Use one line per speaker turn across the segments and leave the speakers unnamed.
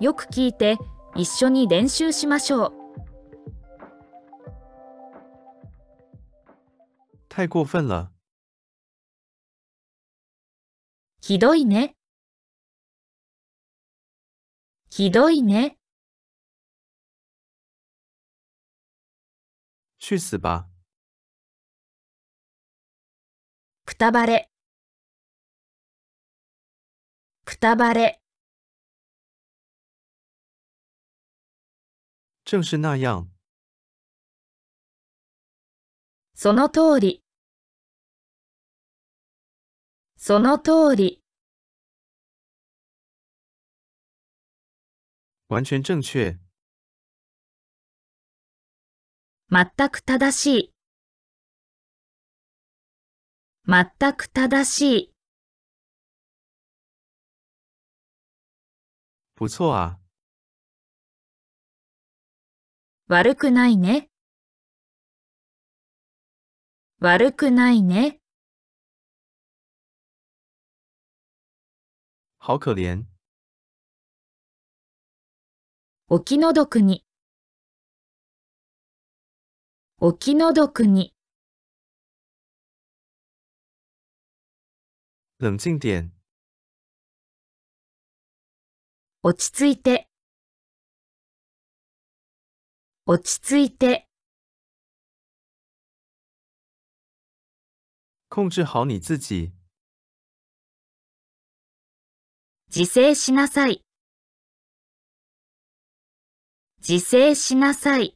よく聞いて一緒に練習しましょう。
太过分了，
ひどいね。ひどいね。
去死吧！
くたばれ。くたばれ。
正是那样，
その通り。その通り。
完全正确，
全く正しい。全く正しい。
不错啊！
悪くないね。悪くないね。
好可怜，
お気の毒に。お気の毒に。
冷静点，
落ち着いて。落ち着いて。
控制好你自己。
自制しなさい。自制しなさい。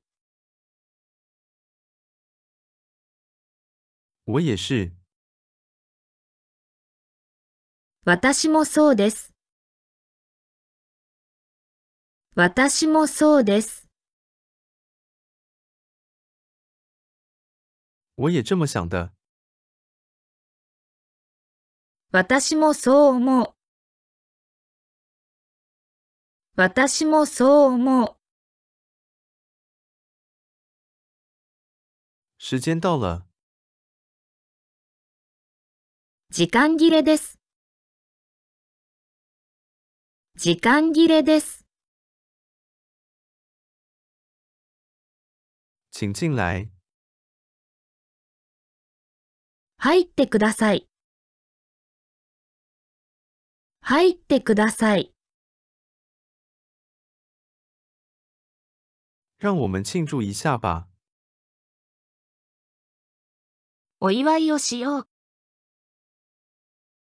我也是，
私もそうです。私もそうです。
我也这么想的。
私もそう思う。私もそう思う。
时间到了，
時間切れです。時間切れです。
请进来。
入ってください。入ってください。
让我们庆祝一下吧！
お祝いをしよう。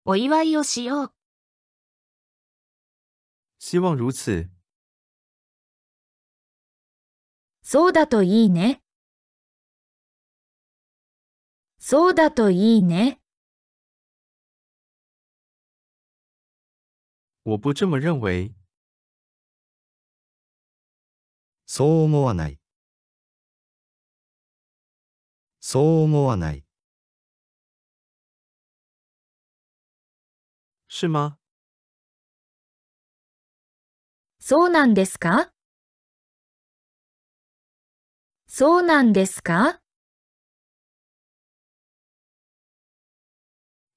お祝いをしよう。
希望如此。
そうだといいね。そうだといいね。
我不这么认为。
そう思わない。そう思わない。
是吗？
そうなんですか？そうなんですか？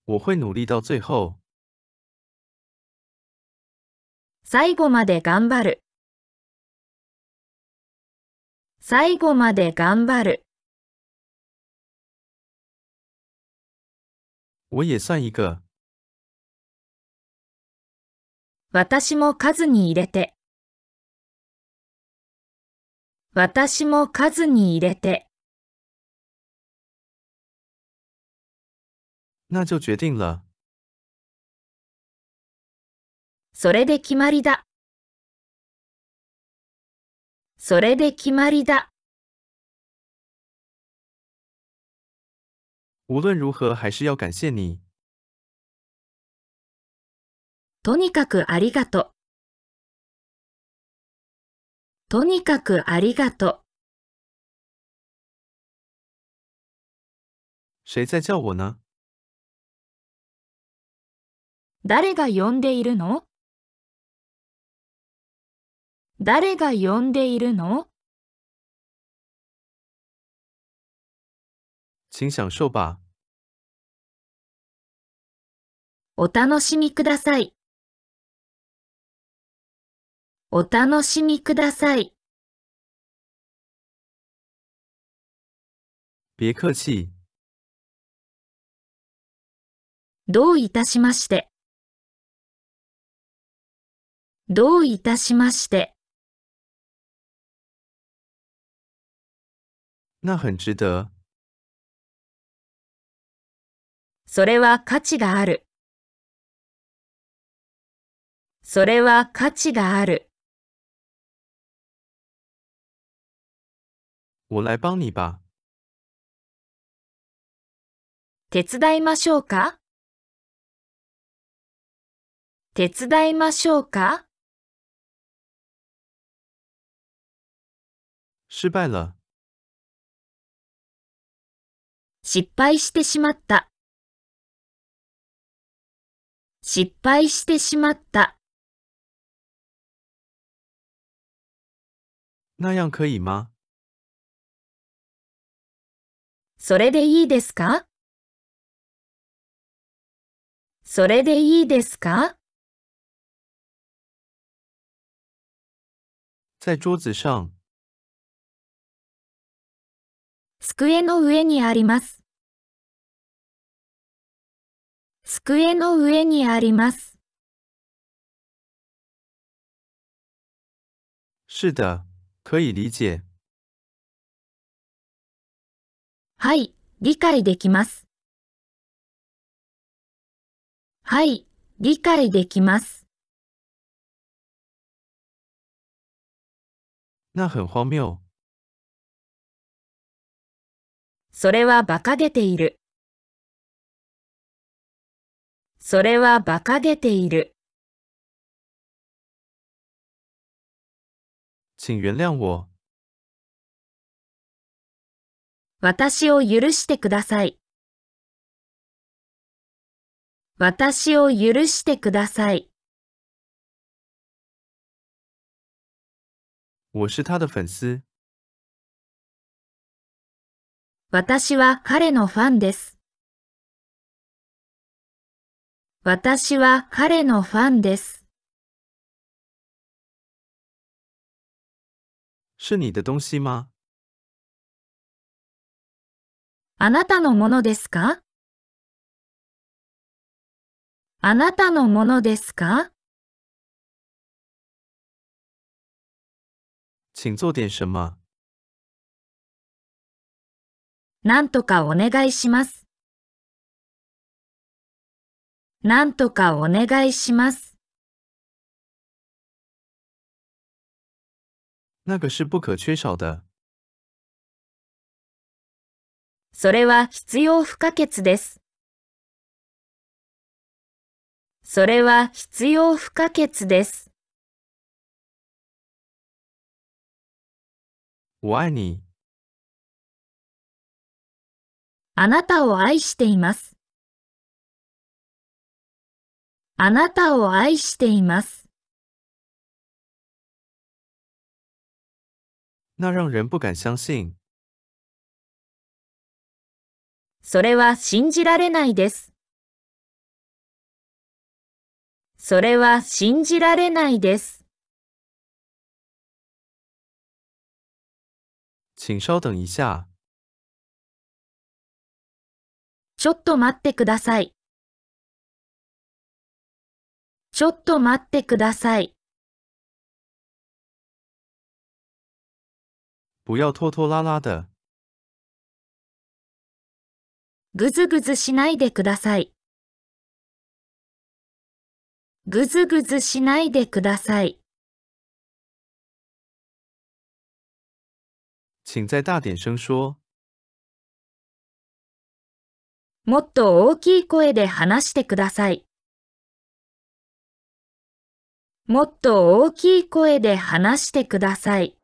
我会努力到最后。
最後まで頑張る。最後まで頑張る。
我也算一个。
私も数に入れて。私も数に入れて。
那就决定了。
それで決まりだ。それで決まりだ。
无论如何，还是要感谢你。
とにかくありがとう。とにかくありがとう。
谁在叫我呢？
誰が呼んでいるの？誰が呼んでいるの？
请享受吧。
お楽しみください。お楽しみください。
别客气，
どういたしまして。どういたしまして。
那很值得。
それは価値がある。それは価値がある。
我来帮你吧。
手伝いましょうか？手伝いましょうか？
失败了，
失敗してしまった。失敗してしまった。
那样可以吗？
それでいいですか？それでいいですか？
在桌子上，
机の上にあります。机の上にあります。
是的，可以理解。
はい、理解できます。はい、理解できます。
那很荒谬。
それは馬鹿げている。それは馬鹿げている。
请原谅我，
私を許してください。私を許してください。
我是他的粉丝。
私は彼のファンです。私は彼のファンです。
是你的东西吗？
あなたのものですか？あなたのものですか？
请做点什么？
なんとかお願いします。なんとかお願いします。
那个是不可缺少的。
それは必要不可欠です。それは必要不可欠です。
我爱你，
あなたを愛しています。あなたを愛しています。
那让人不敢相信。
それは信じられないです。それは信じられないです。
请稍等一下，
ちょっと待ってください。ちょっと待ってください。
不要拖拖拉拉的。
ぐずぐずしないでください。ぐずぐずしないでください。
请再大点声说。
もっと大きい声で話してください。もっと大きい声で話してください。